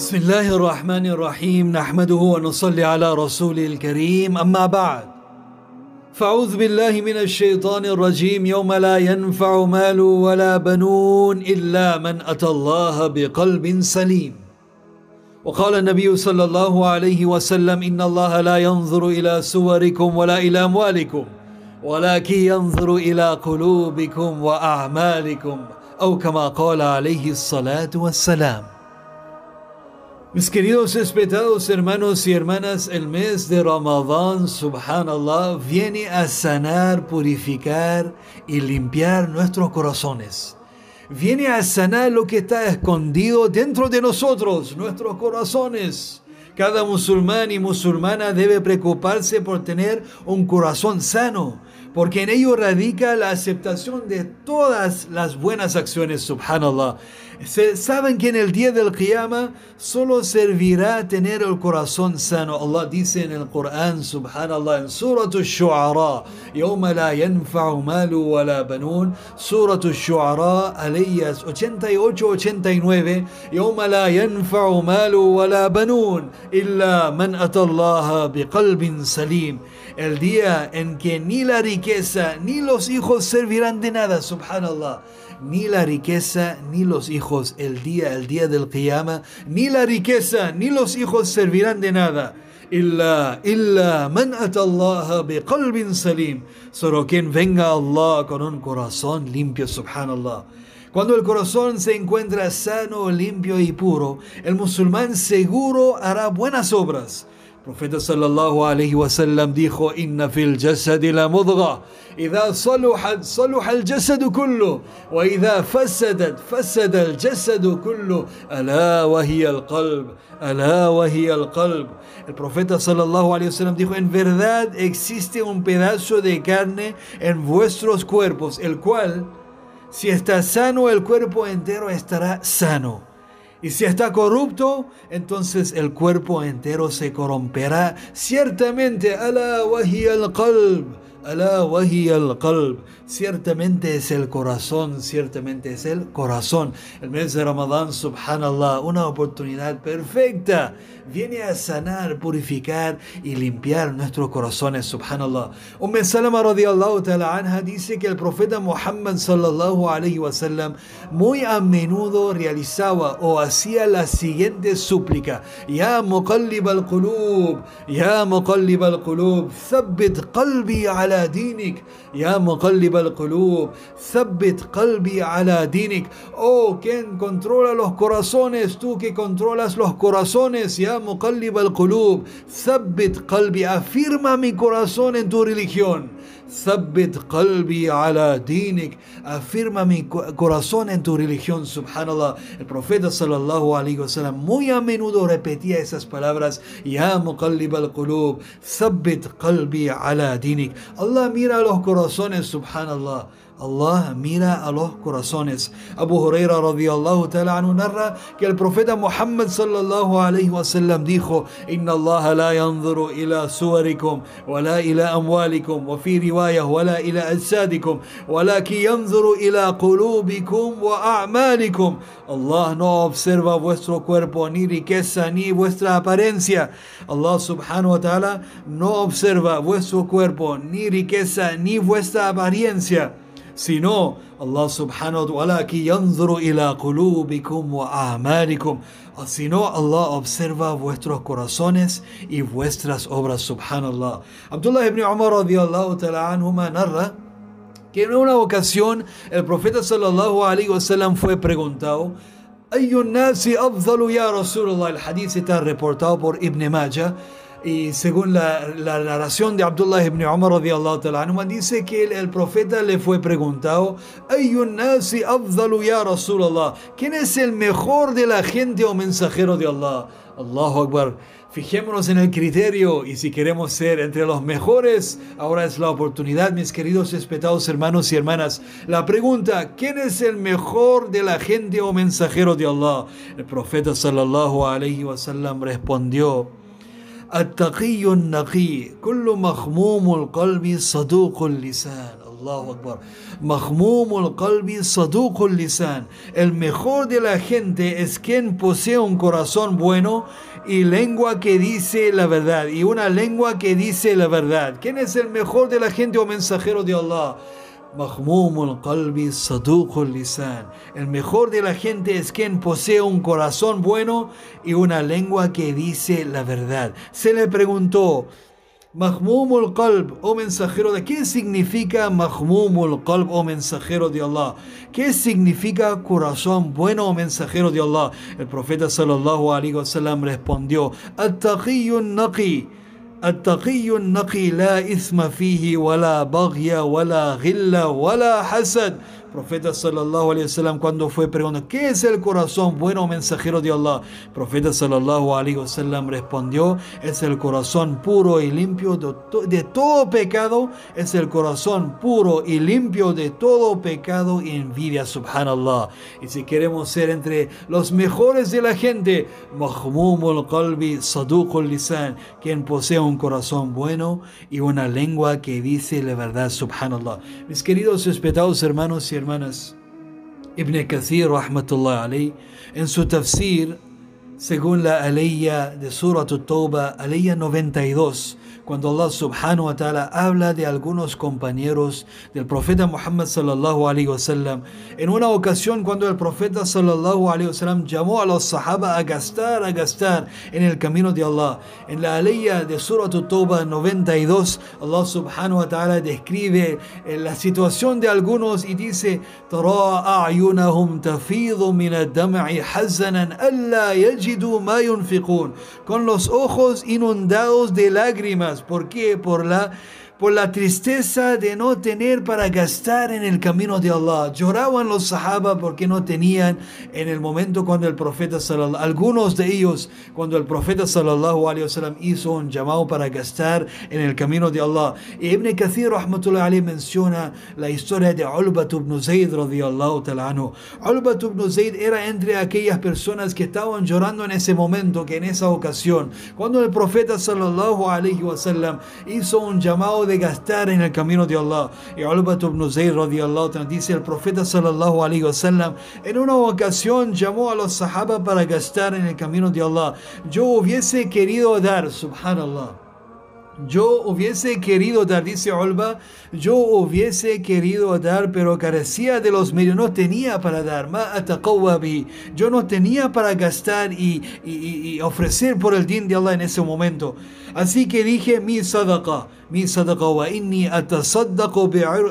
بسم الله الرحمن الرحيم. نحمده ونصلي على رسوله الكريم. أما بعد فأعوذ بالله من الشيطان الرجيم. يوم لا ينفع مال ولا بنون إلا من أتى الله بقلب سليم. وقال النبي صلى الله عليه وسلم إن الله لا ينظر إلى صوركم ولا إلى أموالكم ولكن ينظر إلى قلوبكم وأعمالكم أو كما قال عليه الصلاة والسلام. Mis queridos respetados hermanos y hermanas, el mes de Ramadán, subhanallah, viene a sanar, purificar y limpiar nuestros corazones. Viene a sanar lo que está escondido dentro de nosotros, nuestros corazones. Cada musulmán y musulmana debe preocuparse por tener un corazón sano, porque en ello radica la aceptación de todas las buenas acciones, subhanallah. Saben que en el día del Qiyamah solo servirá tener el corazón sano. Allah dice en el Corán, subhanallah, en Surah Al-Shu'ara, يوم لا ينفع مال ولا بنون, Surah Al-Shu'ara, aleyas 88-89, يوم لا ينفع مال ولا بنون إلا من أتى الله بقلب سليم. el día en que ni la riqueza ni los hijos servirán de nada, subhanallah ni la riqueza ni los hijos el día, el día del Qiyamah, ni la riqueza ni los hijos servirán de nada. Illa, illa man atallaha biqalbin salim. Solo quien venga a Allah con un corazón limpio, subhanallah. Cuando el corazón se encuentra sano, limpio y puro, el musulmán seguro hará buenas obras. Profeta sallallahu alayhi wa sallam dijo: Inna fil jasadi la mudgha. إذا صلحت صلح الجسد كله وإذا فسدت فسد الجسد كله ألا وهي القلب ألا وهي القلب El profeta sallallahu alayhi wa sallam dijo, en verdad existe un pedazo de carne en vuestros cuerpos, el cual, si está sano, el cuerpo entero estará sano. Y si está corrupto, entonces el cuerpo entero se corromperá. Ciertamente, ala wahi al qalb. Alá al qalb. Ciertamente es el corazón, ciertamente es el corazón. El mes de Ramadán, subhanallah, una oportunidad perfecta. Viene a sanar, purificar y limpiar nuestros corazones, subhanallah. Umm Salama radiallahu ta'ala anha dice que el profeta Muhammad sallallahu alayhi wa sallam muy a menudo realizaba o hacía la siguiente súplica: Ya muqallib al qulub, ya muqallib al qulub, thabbit qalbi ala ya muqallib al qulub, thabbit qalbi ala dinik. Oh, quien controla los corazones, tú que controlas los corazones, ya muqallib al qulub, thabbit afirma mi corazón en tu religión. Thabbit qalbi ala dinik, afirma mi corazón en tu religión, subhanallah. El profeta sallallahu alaihi wasallam muy a menudo repetía esas palabras, Ya muqallib al qulub, thabbit qalbi ala dinik. Allah mira los corazones, subhanallah. Allah mira a los corazones. Abu Huraira radiallahu ta'ala anhu narra que el profeta Muhammad sallallahu alayhi wa sallam dijo: Inna Allah la yanzuru ila suwarikum, wa la ila amwalikum, wa fi riwayah, wa la ila ajsadikum, ولكن ينظر إلى قلوبكم وأعمالكم. Allah no observa vuestro cuerpo, ni riqueza, ni vuestra apariencia. Allah subhanahu wa ta'ala no observa vuestro cuerpo, ni riqueza, ni vuestra apariencia sino Allah subhanahu wa ta'ala que yanzuru ila qulubikum wa a'malikum sino Allah observa vuestros corazones y vuestras obras subhanallah Abdullah ibn Umar radiyallahu ta'ala anhuma narra que en una ocasión el profeta sallallahu alaihi wasallam fue preguntado ayun nasi afdalu ya Rasulullah el hadith está reportado por Ibn Majah y según la, la, narración de Abdullah ibn Umar radiallahu ta'ala dice que el, el, profeta le fue preguntado, nasi ya Rasulallah, ¿quién es el mejor de la gente o mensajero de Allah? Allahu Akbar. Fijémonos en el criterio y si queremos ser entre los mejores, ahora es la oportunidad, mis queridos respetados hermanos y hermanas. La pregunta, ¿quién es el mejor de la gente o mensajero de Allah? El profeta sallallahu alayhi wa sallam respondió, التقي النقي كل مخموم القلب صدوق اللسان Allahu Akbar. Mahmumul qalbi saduqul lisan. El mejor de la gente es quien posee un corazón bueno y lengua que dice la verdad. Y una lengua que dice la verdad. ¿Quién es el mejor de la gente o mensajero de Allah? El mejor de la gente es quien posee un corazón bueno y una lengua que dice la verdad. Se le preguntó, Mahmumul Qalb, oh mensajero de ¿qué significa Mahmumul Qalb, oh mensajero de Allah? ¿Qué significa corazón bueno, oh mensajero de Allah? El profeta sallallahu alaihi wasallam respondió, At-taqiyyun naqi. التقي النقي لا إثم فيه ولا بغي ولا غل ولا حسد. Profeta sallallahu alaihi wasallam cuando fue preguntado, ¿qué es el corazón bueno mensajero de Allah? Profeta sallallahu alaihi wasallam respondió, es el corazón puro y limpio de, todo pecado, es el corazón puro y limpio de todo pecado y envidia, subhanallah. Y si queremos ser entre los mejores de la gente, mahmumul qalbi saduqul lisan, quien posee un corazón bueno y una lengua que dice la verdad, subhanallah. Mis queridos respetados hermanos y hermanas, Ibn Kathir, rahmatullah alayhi, en su tafsir, según la aleya de Surat al-Tawbah, aleya 92, cuando Allah subhanahu wa ta'ala habla de algunos compañeros del profeta Muhammad sallallahu alaihi wasallam. En una ocasión cuando el profeta sallallahu alaihi wasallam llamó a los sahaba a gastar, a gastar en el camino de Allah. En la aleya de Surah At-Tawbah 92, Allah subhanahu wa ta'ala describe eh, la situación de algunos y dice. Con los ojos inundados de lágrimas ¿Por qué? Por la por la tristeza de no tener para gastar en el camino de Allah. Lloraban los sahaba porque no tenían en el momento cuando el profeta sallallahu algunos de ellos cuando el profeta sallallahu alaihi wasallam hizo un llamado para gastar en el camino de Allah. Y Ibn Kathir rahmatullah alayhi menciona la historia de Ulbat ibn Zayd radiyallahu ta'ala anhu. Ulbat ibn Zayd era entre aquellas personas que estaban llorando en ese momento, que en esa ocasión, cuando el profeta sallallahu alaihi wasallam hizo un llamado de gastar en el camino de Allah. Y Ulbat ibn Zayd radiallahu dice el profeta sallallahu alaihi wasallam en una ocasión llamó a los sahaba para gastar en el camino de Allah. Yo hubiese querido dar, subhanallah. Yo hubiese querido dar, dice Olba, yo hubiese querido dar, pero carecía de los medios, no tenía para dar. Yo no tenía para gastar y, y, ofrecer por el din de Allah en ese momento. Así que dije mi sadaqa, mi sadaqa wa inni atasaddaqu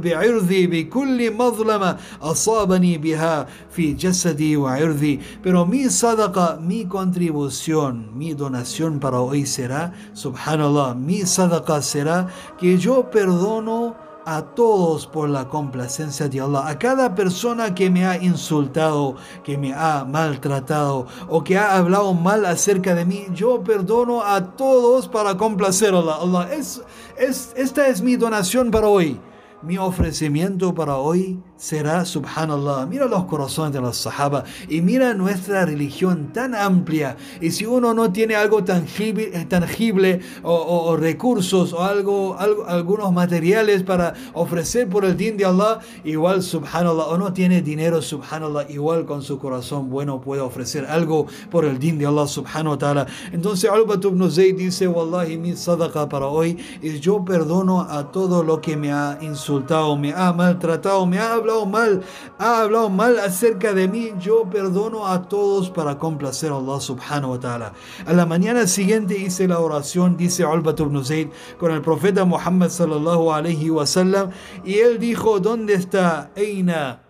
bi'irdi bi kulli madlama asabani biha fi jasadi wa irdi. Pero mi sadaqa, mi contribución, mi donación para hoy será, subhanallah, mi sadaqa será que yo perdono a todos por la complacencia de Allah, a cada persona que me ha insultado, que me ha maltratado o que ha hablado mal acerca de mí, yo perdono a todos para complacer a Allah. Allah es, es, esta es mi donación para hoy. Mi ofrecimiento para hoy será, subhanallah, mira los corazones de los sahaba y mira nuestra religión tan amplia. Y si uno no tiene algo tangible, eh, tangible o, recursos o algo, algunos materiales para ofrecer por el din de Allah, igual, subhanallah, o no tiene dinero, subhanallah, igual con su corazón bueno puede ofrecer algo por el din de Allah, subhanahu wa ta'ala. Entonces, Albat ibn Zayd dice, Wallahi, mi sadaqa para hoy es yo perdono a todo lo que me ha insultado, me ha maltratado, me ha hablado mal, ha hablado mal acerca de mí, yo perdono a todos para complacer a Allah subhanahu wa ta'ala. A la mañana siguiente hice la oración, dice Albat ibn Zayd, con el profeta Muhammad sallallahu alayhi wa sallam, y él dijo, ¿dónde está? Eina,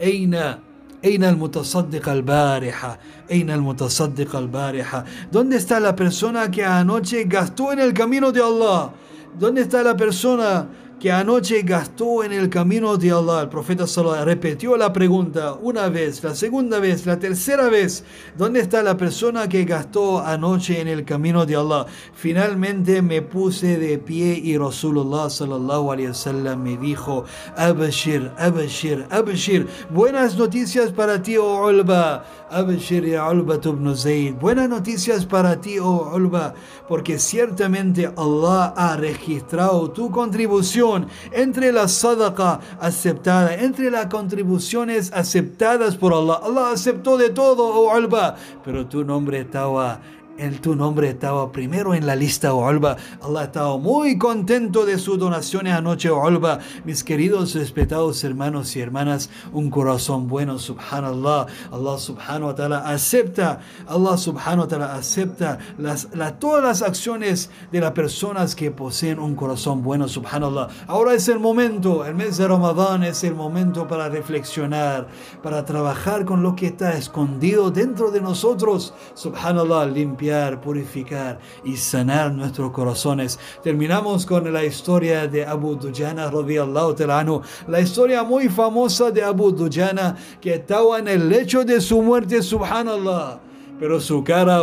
Eina. أين المتصدق البارحة أين المتصدق البارحة ¿Dónde está la persona que anoche gastó en el camino de Allah? ¿Dónde está la persona que anoche gastó en el camino de Allah. El profeta solo repitió la pregunta una vez, la segunda vez, la tercera vez. ¿Dónde está la persona que gastó anoche en el camino de Allah? Finalmente me puse de pie y Rasulullah sallallahu wasallam me dijo, Abashir, Abashir, Abashir. Buenas noticias para ti, oh Ulba. Abashir ya Ulba ibn Zayd. Buenas noticias para ti, oh Ulba, porque ciertamente Allah ha registrado tu contribución entre la sadaqa aceptada, entre las contribuciones aceptadas por Allah. Allah aceptó de todo, oh Alba, pero tu nombre estaba en tu nombre estaba primero en la lista, oh Alba. Allah estaba muy contento de sus donaciones anoche, oh Alba. Mis queridos respetados hermanos y hermanas, un corazón bueno, subhanallah. Allah subhanahu wa ta'ala acepta, Allah subhanahu wa ta'ala acepta las, todas las acciones de las personas que poseen un corazón bueno, subhanallah. Ahora es el momento, el mes de Ramadán es el momento para reflexionar, para trabajar con lo que está escondido dentro de nosotros, subhanallah, limpiar purificar y sanar nuestros corazones. Terminamos con la historia de Abu Dujana radiyallahu ta'ala la historia muy famosa de Abu Dujana que estaba en el lecho de su muerte, subhanallah. Pero su cara,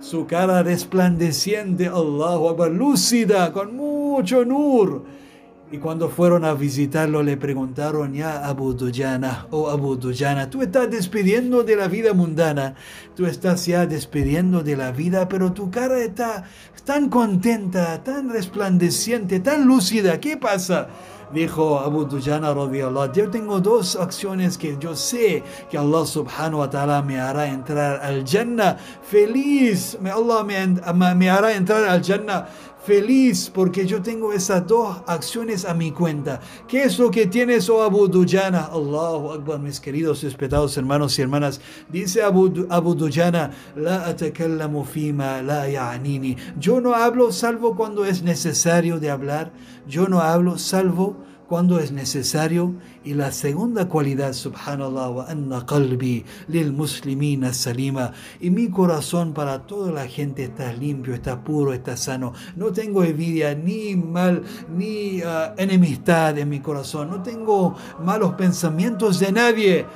su cara resplandeciente, Allahu lúcida, con mucho nur y cuando fueron a visitarlo le preguntaron, ya Abu Dujana, oh Abu Dujana, tú estás despidiendo de la vida mundana, tú estás ya despidiendo de la vida, pero tu cara está tan contenta, tan resplandeciente, tan lúcida, ¿qué pasa? Dijo Abu Dujana radiallahu yo tengo dos acciones que yo sé que Allah subhanahu wa ta'ala me hará entrar al Jannah. Feliz, Allah me, me hará entrar al Jannah feliz porque yo tengo esas dos acciones a mi cuenta. ¿Qué es lo que tienes, oh Abu Dujana? Allahu Akbar, mis queridos respetados hermanos y hermanas. Dice Abu, Abu Dujana, la atakallamu fima la ya'nini. Yo no hablo salvo cuando es necesario de hablar. Yo no hablo salvo cuando es necesario. Y la segunda cualidad, subhanallah, wa anna qalbi lil muslimina salima. Y mi corazón para toda la gente está limpio, está puro, está sano. No tengo envidia, ni mal, ni uh, enemistad en mi corazón. No tengo malos pensamientos de nadie.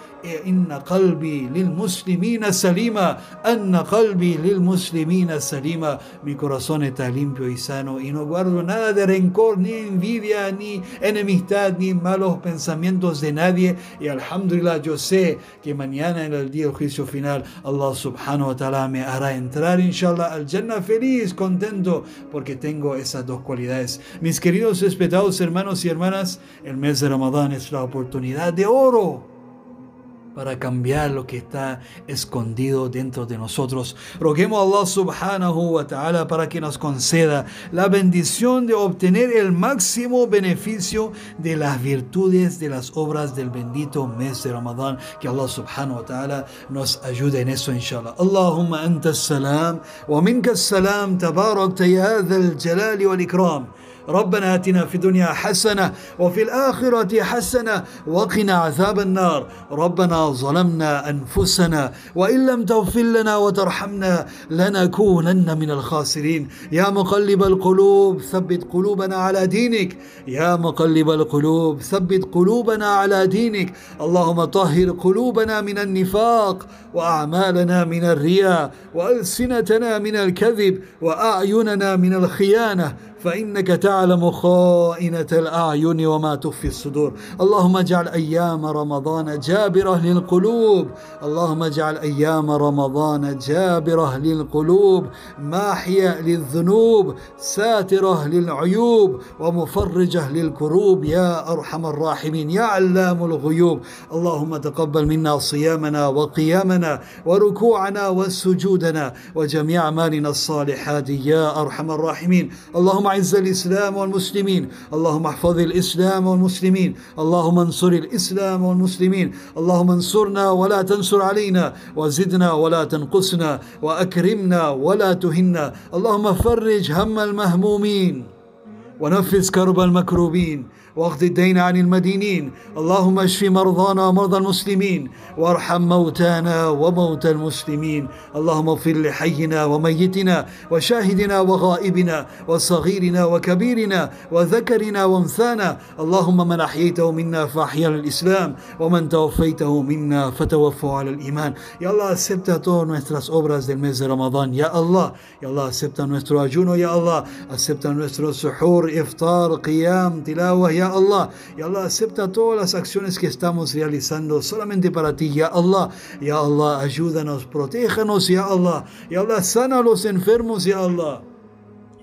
Inna qalbi lil muslimina salima. Anna qalbi lil muslimina salima. Mi corazón está limpio y sano. Y no guardo nada de rencor, ni envidia, ni enemistad ni malos pensamientos de nadie. Y alhamdulillah, yo sé que mañana en el día del juicio final, Allah subhanahu wa ta'ala me hará entrar, inshallah, al Jannah feliz, contento, porque tengo esas dos cualidades. Mis queridos respetados hermanos y hermanas, el mes de Ramadán es la oportunidad de oro para cambiar lo que está escondido dentro de nosotros. Roguemos a Allah subhanahu wa ta'ala para que nos conceda la bendición de obtener el máximo beneficio de las virtudes de las obras del bendito mes de Ramadán. Que Allah subhanahu wa ta'ala nos ayude en eso, inshallah. Allahumma anta salam wa minka salam tabarak ya jalali wal ikram. ربنا آتنا في الدنيا حسنة وفي الآخرة حسنة وقنا عذاب النار. ربنا ظلمنا أنفسنا وإن لم تغفر لنا وترحمنا لنكونن من الخاسرين. يا مقلب القلوب ثبت قلوبنا على دينك. يا مقلب القلوب ثبت قلوبنا على دينك. اللهم طهر قلوبنا من النفاق وأعمالنا من الرياء وألسنتنا من الكذب وأعيننا من الخيانة فإنك تعلم خائنة الأعين وما تخفي الصدور. اللهم اجعل أيام رمضان جابرة للقلوب. اللهم اجعل أيام رمضان جابرة للقلوب. ماحية للذنوب ساترة للعيوب ومفرجة للكروب. يا أرحم الراحمين يا علام الغيوب. اللهم تقبل منا صيامنا وقيامنا وركوعنا وسجودنا وجميع أعمالنا الصالحات. يا أرحم الراحمين اللهم أعز الإسلام والمسلمين. اللهم احفظ الإسلام والمسلمين. اللهم انصر الإسلام والمسلمين. اللهم انصرنا ولا تنصر علينا. وزدنا ولا تنقصنا. وأكرمنا ولا تهنا. اللهم فرج هم المهمومين. ونفس كرب المكروبين. واقض الدين عن المدينين. اللهم اشف مرضانا ومرضى المسلمين. وارحم موتانا وموتى المسلمين. اللهم اغفر لحينا وميتنا وشاهدنا وغائبنا وصغيرنا وكبيرنا وذكرنا وانثانا. اللهم من أحييته منا فأحيا الإسلام. ومن توفيته منا فتوفوا على الإيمان. يا الله acepta todas nuestras obras del mes de Ramadán ya Allah ya Allah acepta nuestro ayuno ya Allah acepta nuestro suhur iftar qiyam tilawah Allah. Ya Allah, acepta todas las acciones que estamos realizando solamente para ti, Ya Allah. Ya Allah, ayúdanos, protéjanos, Ya Allah. Ya Allah, sana a los enfermos, Ya Allah.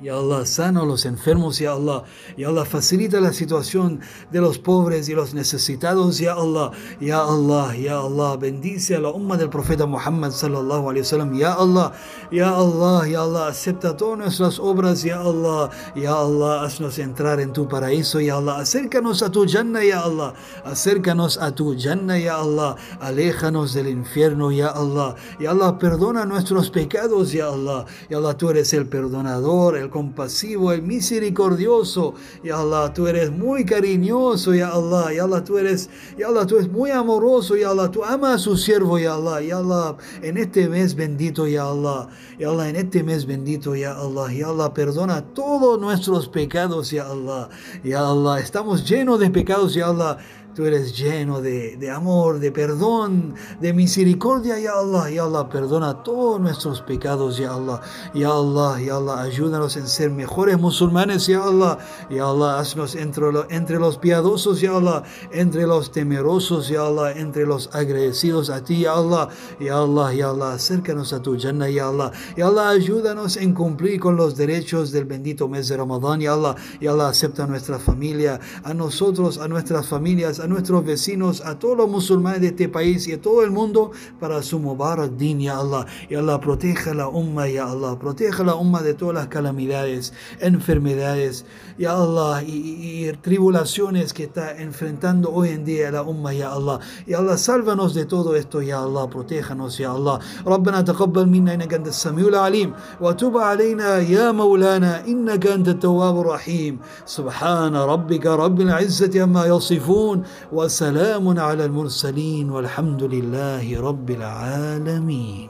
Ya Allah, sana a los enfermos, Ya Allah. Ya Allah, facilita la situación de los pobres y los necesitados, Ya Allah. Ya Allah, Ya Allah, bendice a la umma del profeta Muhammad sallallahu alayhi wasallam, Ya Allah. Ya Allah, Ya Allah, acepta todas nuestras obras, Ya Allah. Ya Allah, haznos entrar en tu paraíso, Ya Allah. Acércanos a tu Jannah, Ya Allah. Acércanos a tu Jannah, Ya Allah. Aléjanos del infierno, Ya Allah. Ya Allah, perdona nuestros pecados, Ya Allah. Ya Allah, tú eres el perdonador, el compasivo, el misericordioso. Ya Allah, tú eres muy cariñoso, Ya Allah. Ya Allah, tú eres, Ya Allah, tú eres muy amoroso, Ya Allah. Tú amas a su siervo, Ya Allah. Ya Allah, en este mes bendito, Ya Allah. Ya Allah, en este mes bendito, Ya Allah. Ya Allah, perdona todos nuestros pecados, Ya Allah. Ya Allah, estamos llenos de pecados, Ya Allah. Tú eres lleno de, de, amor, de perdón, de misericordia, ya Allah. Ya Allah, perdona todos nuestros pecados, ya Allah. Ya Allah, ya Allah, ayúdanos en ser mejores musulmanes, ya Allah. Ya Allah, haznos entre, entre los piadosos, ya Allah. Entre los temerosos, ya Allah. Entre los agradecidos a ti, ya Allah. Ya Allah, ya Allah, acércanos a tu Jannah, ya Allah. Ya Allah, ayúdanos en cumplir con los derechos del bendito mes de Ramadán, ya Allah. Ya Allah, acepta a nuestra familia, a nosotros, a nuestras familias, a nuestros vecinos, a todos los musulmanes de este país y a todo el mundo para su Mubarak Din, ya Allah. Ya Allah, proteja la umma, ya Allah. Proteja la umma de todas las calamidades, enfermedades, ya Allah, y, y tribulaciones que está enfrentando hoy en día la umma, ya Allah. Ya Allah, sálvanos de todo esto, ya Allah. Protéjanos, ya Allah. ربنا تقبل منا انك انت السميع العليم وتب علينا يا مولانا انك انت التواب الرحيم سبحان ربك رب العزه عما يصفون وسلام على المرسلين والحمد لله رب العالمين.